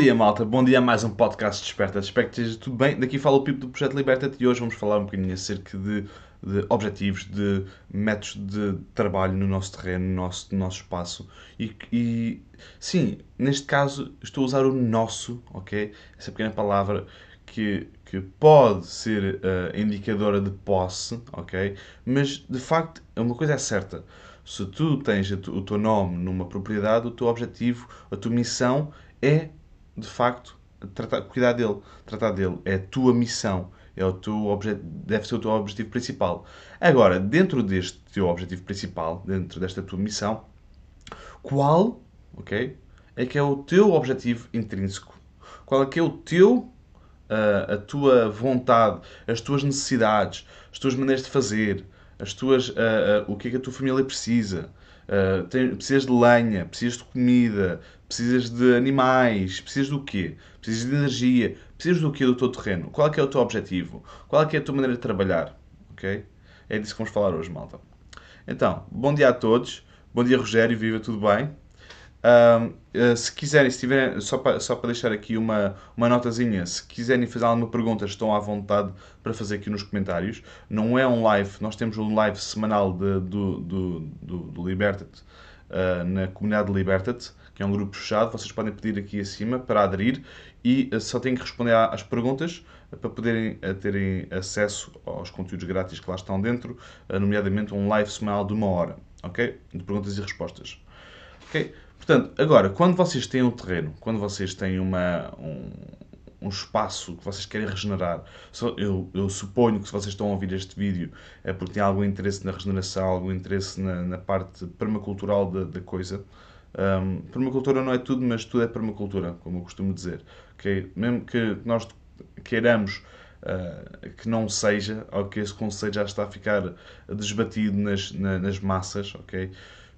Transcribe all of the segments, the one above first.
dia, malta. Bom dia a mais um podcast Desperta. Espero que esteja tudo bem. Daqui fala o Pipo do Projeto Liberta-te e hoje vamos falar um bocadinho acerca de, de objetivos, de métodos de trabalho no nosso terreno, no nosso, no nosso espaço. E, e, sim, neste caso estou a usar o nosso, ok? Essa pequena palavra que, que pode ser uh, indicadora de posse, ok? Mas de facto, uma coisa é certa. Se tu tens o teu nome numa propriedade, o teu objetivo, a tua missão é de facto, tratar, cuidar dele. Tratar dele é a tua missão, é o teu objeto, deve ser o teu objetivo principal. Agora, dentro deste teu objetivo principal, dentro desta tua missão, qual, ok, é que é o teu objetivo intrínseco? Qual é que é o teu, uh, a tua vontade, as tuas necessidades, as tuas maneiras de fazer, as tuas, uh, uh, o que é que a tua família precisa? Uh, tem, precisas de lenha, precisas de comida, precisas de animais, precisas do quê? Precisas de energia, precisas do quê do teu terreno? Qual é é o teu objetivo? Qual é é a tua maneira de trabalhar? Ok? É disso que vamos falar hoje, malta. Então, bom dia a todos. Bom dia, Rogério. Viva, tudo bem? Uh, se quiserem, se tiverem, só para, só para deixar aqui uma, uma notazinha, se quiserem fazer alguma pergunta, estão à vontade para fazer aqui nos comentários. Não é um live, nós temos um live semanal de, do, do, do, do uh, na comunidade Liberta-te, que é um grupo fechado. Vocês podem pedir aqui acima para aderir e uh, só têm que responder às perguntas para poderem terem acesso aos conteúdos grátis que lá estão dentro, nomeadamente um live semanal de uma hora, ok? De perguntas e respostas. Ok? Portanto, agora, quando vocês têm um terreno, quando vocês têm uma, um, um espaço que vocês querem regenerar, eu, eu, suponho que se vocês estão a ouvir este vídeo é porque têm algum interesse na regeneração, algum interesse na, na parte permacultural da, da coisa. Um, permacultura não é tudo, mas tudo é permacultura, como eu costumo dizer. Okay? Mesmo que nós queiramos uh, que não seja, ou que esse conceito já está a ficar desbatido nas, na, nas massas, ok?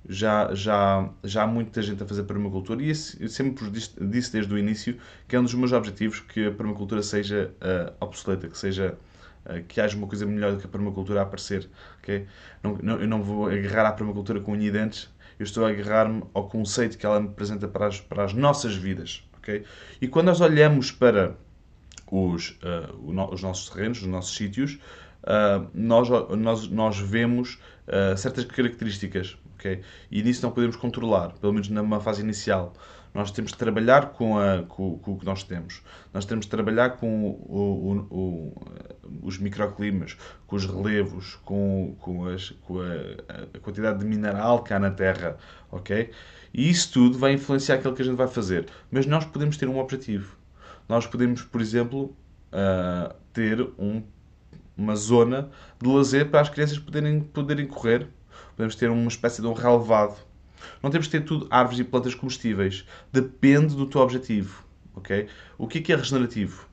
Já, já, já há muita gente a fazer permacultura e eu sempre disse, disse desde o início que é um dos meus objetivos que a permacultura seja uh, obsoleta, que seja uh, que haja uma coisa melhor do que a permacultura a aparecer. Okay? Não, não, eu não vou agarrar à permacultura com unha e dentes, eu estou a agarrar-me ao conceito que ela me apresenta para as, para as nossas vidas. Okay? E quando nós olhamos para os, uh, os nossos terrenos, os nossos sítios, nós, nós, nós vemos certas características Okay? E nisso não podemos controlar, pelo menos numa fase inicial. Nós temos de trabalhar com, a, com, com o que nós temos. Nós temos de trabalhar com o, o, o, os microclimas, com os relevos, com, com, as, com a, a, quantidade de mineral que há na Terra. ok? E isso tudo vai influenciar aquilo que a gente vai fazer. Mas nós podemos ter um objetivo. Nós podemos, por exemplo, uh, ter um, uma zona de lazer para as crianças poderem, poderem correr podemos ter uma espécie de um relevado. Não temos de ter tudo árvores e plantas comestíveis. Depende do teu objetivo. Okay? O que é, que é regenerativo?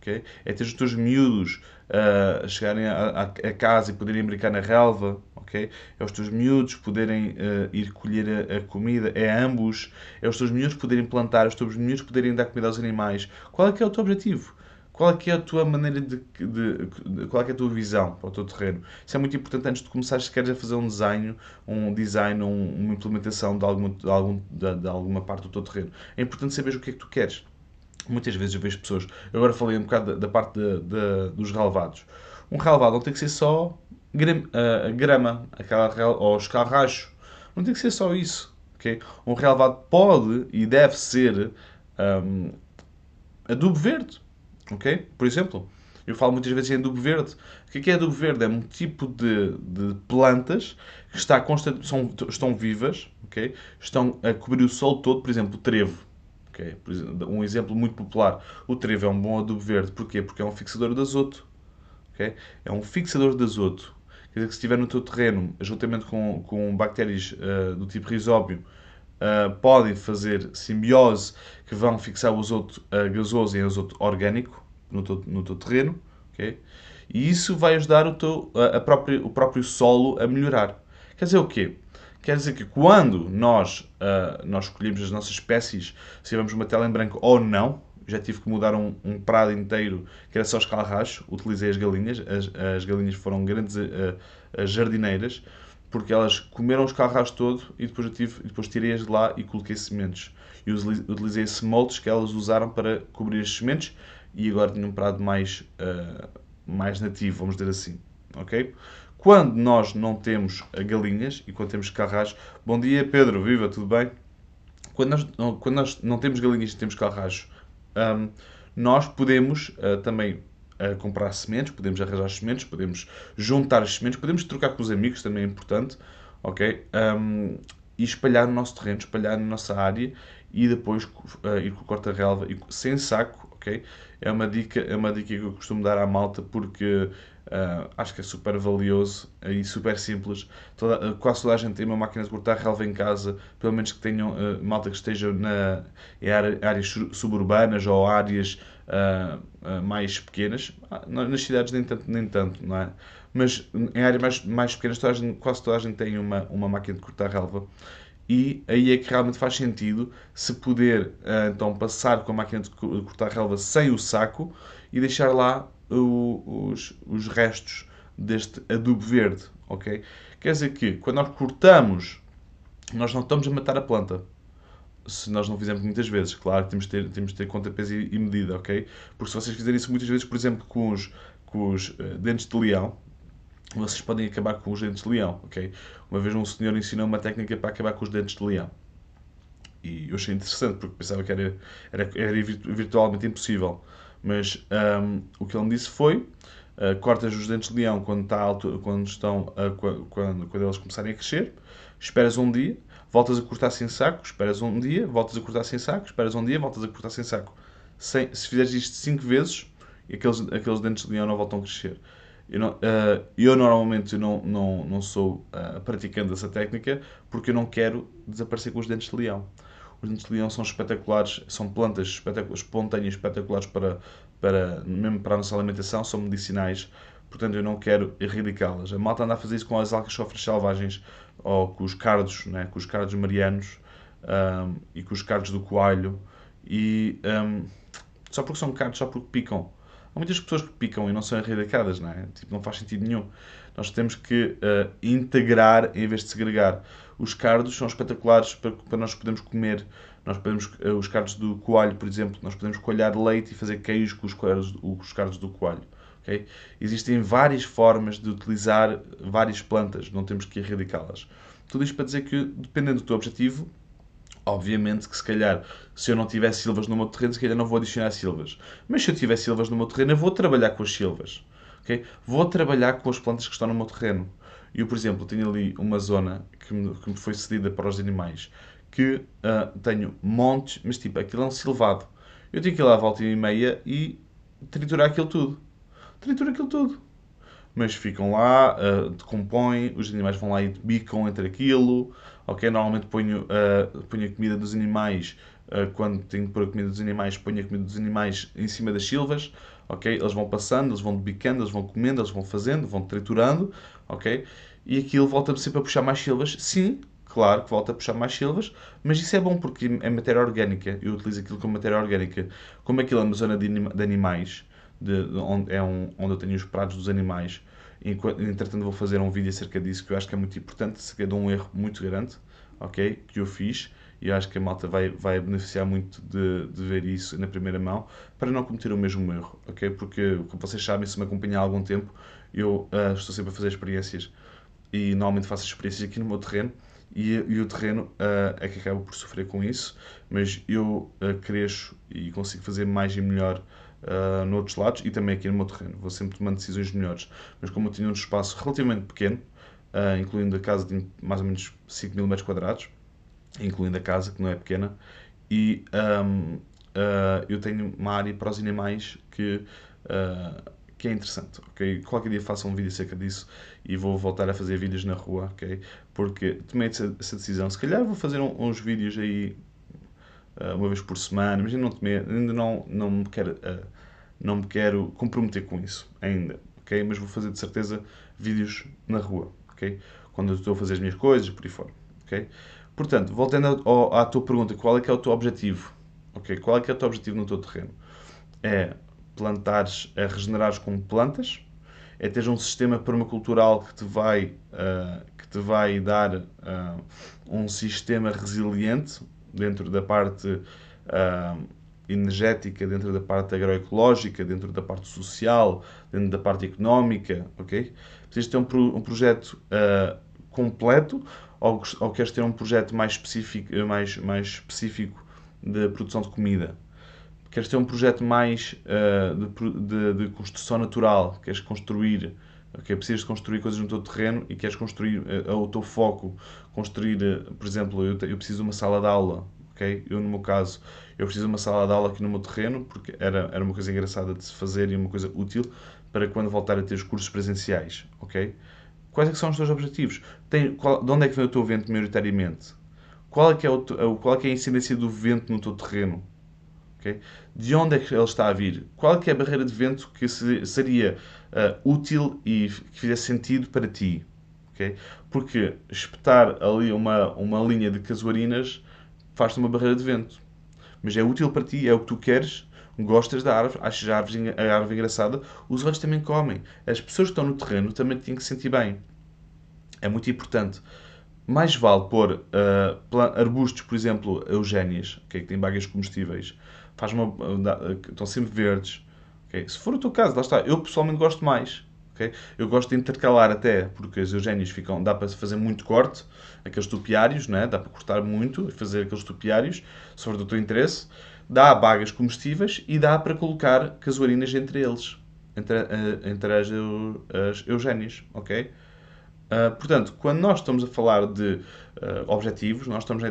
Okay? É ter os teus miúdos uh, chegarem a, a, casa e poderem brincar na relva. Okay? É os teus miúdos poderem uh, ir colher a, a, comida. É ambos. É os teus miúdos poderem plantar. É os teus miúdos poderem dar comida aos animais. Qual é que é o teu objetivo? Qual é que é a tua maneira de, de, de, qual é é a tua visão para o teu terreno? Isso é muito importante antes de começar se queres a fazer um desenho, um design, um, uma implementação de, alguma, de, algum, de, de, alguma parte do teu terreno. É importante saber o que é que tu queres. Muitas vezes eu vejo pessoas, eu agora falei um bocado da, da parte dos relevados. Um relevado não tem que ser só grama, grama aquela, ou escarracho. Não tem que ser só isso. Okay? Um relevado pode e deve ser um, adubo verde Ok? Por exemplo, eu falo muitas vezes em adubo verde. O que é, é adubo verde? É um tipo de, de plantas que está constante, são, estão vivas, estão a cobrir o sol todo, por exemplo, o trevo. Okay? Um exemplo muito popular. O trevo é um bom adubo verde. Porquê? Porque é um fixador de azoto. Okay? É um fixador de azoto. Quer dizer que se estiver no teu terreno, juntamente com, com bactérias uh, do tipo risóbio, uh, podem fazer simbiose que vão fixar o azoto uh, gasoso em azoto orgânico no teu, no teu terreno, okay? e isso vai ajudar o, teu, a, a próprio, o próprio solo a melhorar. Quer dizer o quê? Quer dizer que quando nós, uh, nós escolhemos as nossas espécies, se vamos uma tela em branco ou não, já tive que mudar um, um prado inteiro que era só escalracho, utilizei as galinhas, as, as galinhas foram grandes uh, jardineiras, porque elas comeram os carros todo e depois, eu tive, depois tirei-as de lá e coloquei sementes. E utilizei esses moldes que elas usaram para cobrir as sementes e agora tenho um prado mais, ah, mais nativo, vamos dizer assim. Ok? Quando nós não temos galinhas e quando temos carras, bom dia Pedro, viva, tudo bem? Quando nós, quando nós não temos galinhas e temos carrascos, hum, nós podemos ah, também ah, comprar sementes, podemos arranjar sementes, podemos juntar as sementes, podemos trocar com os amigos, também é importante, ok? Hum, e espalhar no nosso terreno, espalhar na nossa área e depois ah, ir com o corta-relva sem saco, ok? É uma dica, é uma dica que eu costumo dar à malta porque ah, acho que é super valioso e super simples. Toda- ah, quase toda a gente tem uma máquina de cortar relva em casa, pelo menos que tenham ah, malta que esteja na, em área- áreas su- suburbanas ou áreas ah, mais pequenas. Na- Nas cidades nem tanto, nem tanto, não é? Mas em áreas mais, mais pequenas toda gente- quase toda a gente tem uma, uma máquina de cortar relva. E aí é que realmente faz sentido se poder então passar com a máquina de cortar relva sem o saco e deixar lá os, os restos deste adubo verde, ok? Quer dizer que quando nós cortamos, nós não estamos a matar a planta. Se nós não fizermos muitas vezes, claro temos de ter, temos de ter conta, peso e, e medida, ok? Porque se vocês fizerem isso muitas vezes, por exemplo, com os, com os eh, dentes de leão, vocês podem acabar com os dentes de leão, ok? Uma vez um senhor ensinou uma técnica para acabar com os dentes de leão. E eu achei interessante, porque pensava que era, era, era virtu- virtualmente impossível. Mas ahm, o que ele me disse foi: ah, cortas os dentes de leão quando, está alto, quando, estão, ah, qua- quando, quando eles começarem a crescer, esperas um dia, voltas a cortar sem saco, esperas um dia, voltas a cortar sem saco, esperas um dia, voltas a cortar sem saco. Sem- se fizeres isto 5 vezes, aqueles, aqueles dentes de leão não voltam a crescer. Eu, não- ah, eu normalmente não, não, não sou ah, praticante dessa técnica porque eu não quero desaparecer com os dentes de leão. De leão são espetaculares, são plantas espetaculares, espontâneas espetaculares para, para, mesmo para a nossa alimentação, são medicinais, portanto eu não quero erradicá-las. A malta anda a fazer isso com as alcachofras selvagens ou com os cardos, né, com os cardos marianos ahm, e com os cardos do coalho e ahm, só porque são cardos, só porque picam. Há muitas pessoas que picam e não são erradicadas, não é? Tipo, não faz sentido nenhum. Nós temos que ah, integrar em vez de segregar. Os cardos são espetaculares para, para nós podermos comer. Nós podemos, ah, os cardos do coalho, por exemplo, nós podemos coalhar leite e fazer queijos com os cardos, os cardos do coalho. ok? Existem várias formas de utilizar várias plantas, não temos que erradicá-las. Tudo isto para dizer que, dependendo do teu objetivo, Obviamente que se calhar, se eu não tiver silvas no meu terreno, se calhar não vou adicionar silvas. Mas se eu tiver silvas no meu terreno, eu vou trabalhar com as silvas. ok? Vou trabalhar com as plantas que estão no meu terreno. Eu, por exemplo, tenho ali uma zona que me, que me foi cedida para os animais, que ah, tenho montes, mas tipo, aquilo é um silvado. Eu tenho que ir lá à volta e meia e triturar aquilo tudo. Tritura aquilo tudo mas ficam lá, ah, decompõem, os animais vão lá e bicam entre aquilo, ok? Normalmente ponho, ah, ponho a comida dos animais, ah, quando tenho que pôr a comida dos animais, ponho a comida dos animais em cima das silvas, ok? Eles vão passando, eles vão bicando, eles vão comendo, eles vão fazendo, vão triturando, ok? E aquilo volta-me sempre a puxar mais silvas, sim, claro que volta a puxar mais silvas, mas isso é bom porque é matéria orgânica, eu utilizo aquilo como matéria orgânica. Como aquilo é uma zona de, anima- de animais, de, de onde, é um, onde eu tenho os prados dos animais. Entretanto, vou fazer um vídeo acerca disso que eu acho que é muito importante, acerca de um erro muito grande, ok? Que eu fiz e eu acho que a malta vai, vai beneficiar muito de, de ver isso na primeira mão para não cometer o mesmo erro, ok? Porque, como vocês sabem, se me acompanhar há algum tempo, eu ah, estou sempre a fazer experiências e normalmente faço experiências aqui no meu terreno e, e o terreno ah, é que acaba por sofrer com isso, mas eu ah, cresço e consigo fazer mais e melhor uh, noutros lados e também aqui no meu terreno. Vou sempre tomando decisões melhores. Mas como eu tinha um espaço relativamente pequeno, uh, incluindo a casa de mais ou menos 5 mil metros quadrados, incluindo a casa, que não é pequena, e um, uh, eu tenho uma área para os animais que, uh, que é interessante, ok? Qualquer dia faço um vídeo acerca disso e vou voltar a fazer vídeos na rua, ok? Porque tomei essa, essa decisão. Se calhar vou fazer um- uns vídeos aí uma vez por semana, mas ainda não, ainda não, não, me quero, uh, não me quero comprometer com isso ainda, ok? Mas vou fazer de certeza vídeos na rua, ok? Quando eu estou a fazer as minhas coisas, por aí fora, ok? Portanto, voltando ao- à tua pergunta, qual é que é o teu objetivo? Ok? Qual é que é o teu objetivo no teu terreno? É plantares, é regenerares com plantas, é teres um sistema permacultural que te vai, uh, que te vai dar uh, um sistema resiliente dentro da parte uh, energética, dentro da parte agroecológica, dentro da parte social, dentro da parte económica, ok? Precisas ter um, pro, um projeto uh, completo ou, ou queres ter um projeto mais específico, mais, mais específico de produção de comida? Queres ter um projeto mais uh, de, de, de, construção natural? Queres construir, okay? precisas construir coisas no teu terreno e queres construir uh, o teu foco, construir, uh, por exemplo, eu, eu preciso de uma sala de aula, ok? Eu, no meu caso, eu preciso de uma sala de aula aqui no meu terreno, porque era, era uma coisa engraçada de se fazer e uma coisa útil para quando voltar a ter os cursos presenciais, ok? Quais é são os teus objetivos? Tem, qual, de onde é que vem o teu vento maioritariamente? Qual é, que é, o, qual é, que é a incidência do vento no teu terreno? Okay? De onde é que ele está a vir? Qual é a barreira de vento que seria uh, útil e que fizesse sentido para ti? Okay? Porque espetar ali uma, uma linha de casuarinas faz-te uma barreira de vento. Mas é útil para ti, é o que tu queres, gostas da árvore, achas a árvore, a árvore engraçada, os olhos também comem. As pessoas que estão no terreno também têm que se sentir bem. É muito importante. Mais vale pôr uh, arbustos, por exemplo, eugénias, okay, que têm bagas comestíveis, faz uma, uh, estão sempre verdes. Okay? Se for o teu caso, lá está. Eu pessoalmente gosto mais. Okay? Eu gosto de intercalar até, porque as eugénias ficam, dá para fazer muito corte, aqueles tupiários, né? dá para cortar muito e fazer aqueles tupiários, se for do teu interesse dá bagas comestíveis e dá para colocar casuarinas entre eles, entre, uh, entre as, as eugénias, ok? Uh, portanto, quando nós estamos a falar de uh, objetivos, nós estamos a,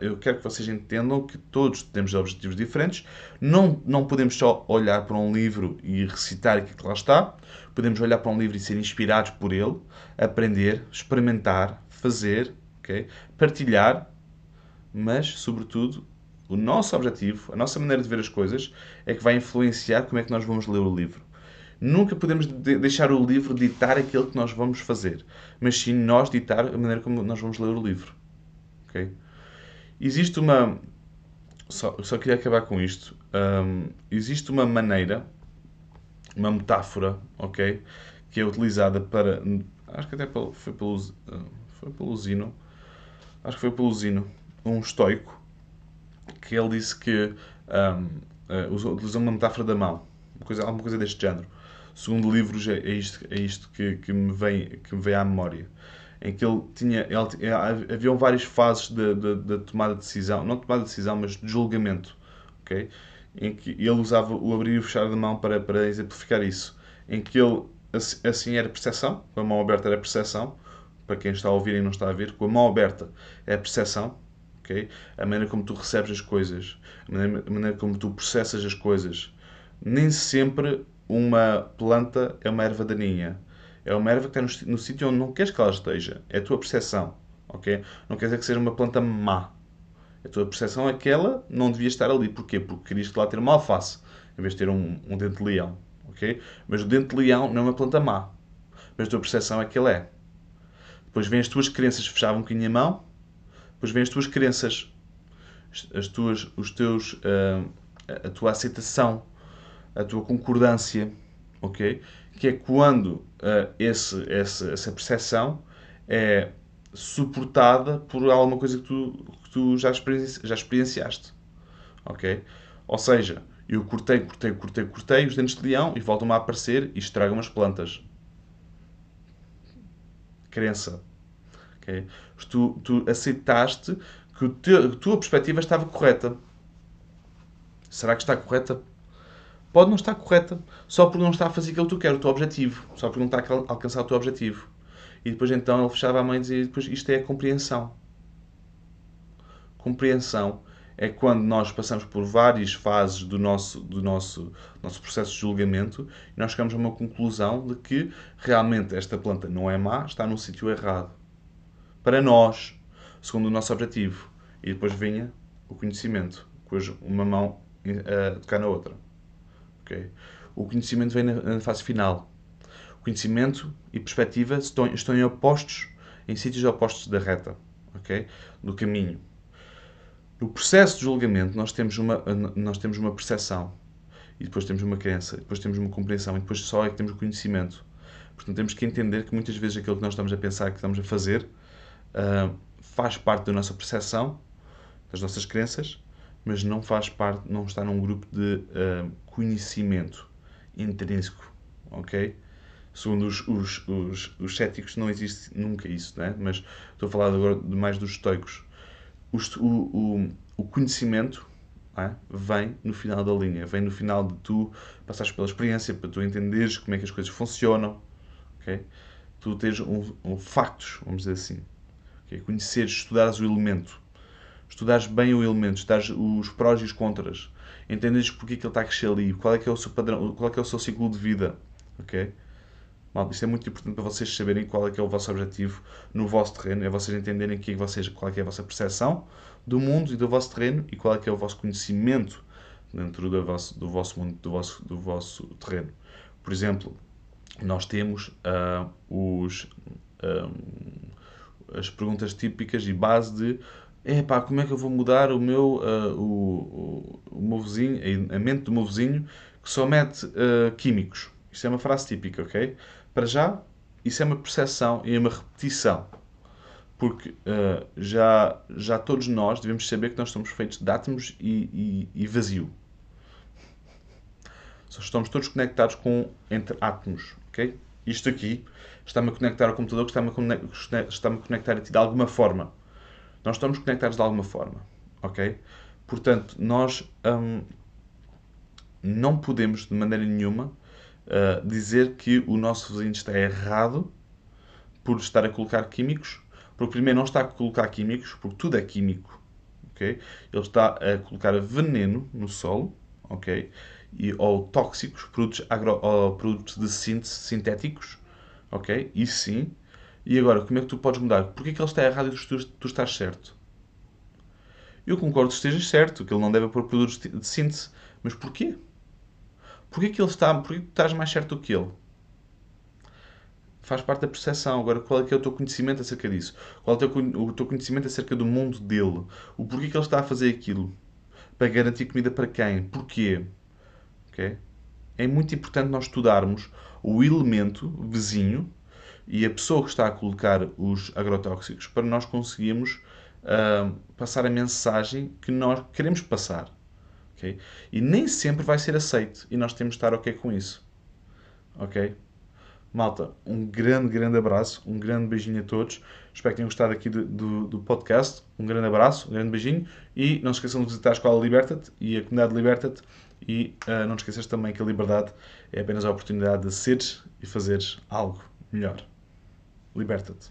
eu quero que vocês entendam que todos temos objetivos diferentes. Não, não podemos só olhar para um livro e recitar aquilo que lá está. Podemos olhar para um livro e ser inspirados por ele, aprender, experimentar, fazer, okay? partilhar, mas, sobretudo, o nosso objetivo, a nossa maneira de ver as coisas, é que vai influenciar como é que nós vamos ler o livro. Nunca podemos de deixar o livro ditar aquilo que nós vamos fazer, mas sim nós ditar a maneira como nós vamos ler o livro. Ok? Existe uma. Só, só queria acabar com isto. Um, existe uma maneira, uma metáfora, ok? Que é utilizada para. Acho que até foi pelo, foi pelo Zino. Acho que foi pelo Zino, um estoico que ele disse que um, uh, utilizou uma metáfora da mão, uma coisa, alguma coisa deste género. Segundo livros, é, isto, é isto que, que, me vem, que me vem à memória. Em que ele tinha. Ele, é, haviam várias fases da de, de, de, tomada de decisão, não de tomada de decisão, mas de julgamento. Okay? Em que ele usava o abrir e o fechar da mão para, para exemplificar isso. Em que ele, assim era percepção, com a mão aberta era percepção, para quem está a ouvir e não está a ver, com a mão aberta é percepção? A maneira como tu recebes as coisas, a maneira, a maneira como tu processas as coisas. Nem sempre uma planta é uma erva daninha. É uma erva que está no, no sítio onde não queres que ela esteja. É a tua percepção, ok? Não quer dizer que seja uma planta má. A tua percepção é que ela não devia estar ali. Porquê? Porque querias lá ter uma alface, em vez de ter um, um dente de leão, ok? Mas o dente de leão não é uma planta má. Mas a tua percepção é que ele é. Depois vêm as tuas crenças fechavam um bocadinho a mão depois vêm as tuas crenças, as tuas, os teus, uh, a tua aceitação, a tua concordância, ok? Que é quando uh, esse, esse, essa percepção é suportada por alguma coisa que tu, que tu já, experienci, já experienciaste, ok? Ou seja, eu cortei, cortei, cortei, cortei os dentes de leão e voltam-me a aparecer e estragam as plantas. Crença. Okay? Tu, tu aceitaste que teu, a tua perspectiva estava correta. Será que está correta? Pode não estar correta, só porque não está a fazer aquilo que tu queres, o teu objetivo. Só porque não está a alcançar o teu objetivo. E depois então ele fechava a mão e dizia: depois, isto é a compreensão. Compreensão é quando nós passamos por várias fases do nosso, do nosso, nosso processo de julgamento e nós chegamos a uma conclusão de que realmente esta planta não é má, está no sítio errado para nós, segundo o nosso objetivo. E depois vinha o conhecimento, cujo uma mão a tocar na outra. Okay? O conhecimento vem na, fase final. O conhecimento e perspectiva estão, estão em opostos, em sítios opostos da reta, okay? do caminho. No processo de julgamento, nós temos uma, nós temos uma percepção, e depois temos uma crença, depois temos uma compreensão, e depois só é que temos conhecimento. Portanto, temos que entender que muitas vezes aquilo que nós estamos a pensar, que estamos a fazer, uh, faz parte da nossa percepção, das nossas crenças, mas não faz parte, não está num grupo de uh, conhecimento intrínseco, ok? Segundo os, os, os, os céticos, não existe nunca isso, né? mas estou a falar agora mais dos estoicos. O, o, o conhecimento é? vem no final da linha, vem no final de tu passares pela experiência, para tu entenderes como é que as coisas funcionam, ok? Tu tens um, um factos, vamos dizer assim. Okay? Conheceres, estudares o elemento, estudares bem o elemento, estudares os prós e os contras, entenderes porque é que ele está a crescer ali, qual é que é o seu padrão, qual é que é o seu ciclo de vida, ok? Mal, isto é muito importante para vocês saberem qual é que é o vosso objetivo no vosso terreno, é vocês entenderem que é vocês, qual é que é a vossa percepção do mundo e do vosso terreno e qual é que é o vosso conhecimento dentro do vosso, do vosso mundo, do vosso, do vosso terreno. Por exemplo, nós temos uh, os, uh, as perguntas típicas e base de Epá, como é que eu vou mudar o meu, uh, o, o, o, meu vizinho, a mente do meu vizinho que só mete químicos? Isto é uma frase típica, ok? Para já, isso é uma percepção e é uma repetição. Porque uh, já, já todos nós devemos saber que nós somos feitos de átomos e, e, e vazio. Só estamos todos conectados com, entre átomos, ok? Isto aqui está-me a conectar ao computador, está-me a, está a conectar a ti de alguma forma. Nós estamos conectados de alguma forma, ok? Portanto, nós hum, não podemos, de maneira nenhuma, uh, dizer que o nosso vizinho está errado por estar a colocar químicos, porque primeiro não está a colocar químicos, porque tudo é químico, ok? Ele está a colocar veneno no solo, ok? E, ou tóxicos, produtos, agro, ou produtos de síntese sintéticos, ok? Isso sim. E agora, como é que tu podes mudar? Porquê que ele está errado e tu, tu estás certo? Eu concordo que estejas certo, que ele não deve pôr produtos de síntese. Mas porquê? Porquê que ele está, porquê que tu estás mais certo do que ele? Faz parte da percepção. Agora, qual é que é o teu conhecimento acerca disso? Qual é o teu, o teu conhecimento acerca do mundo dele? O porquê que ele está a fazer aquilo? Para garantir comida para quem? Porquê? Okay? É muito importante nós estudarmos o elemento vizinho e a pessoa que está a colocar os agrotóxicos para nós conseguirmos uh, passar a mensagem que nós queremos passar. Okay? E nem sempre vai ser aceito. E nós temos de estar ok com isso. Ok? Malta, um grande, grande abraço, um grande beijinho a todos. Espero que tenham gostado aqui do, do, do podcast. Um grande abraço, um grande beijinho. E não se esqueçam de visitar a Escola Liberta-te e a comunidade Liberta-te. E uh, não te esqueças também que a liberdade é apenas a oportunidade de seres e fazeres algo melhor. Liberta-te.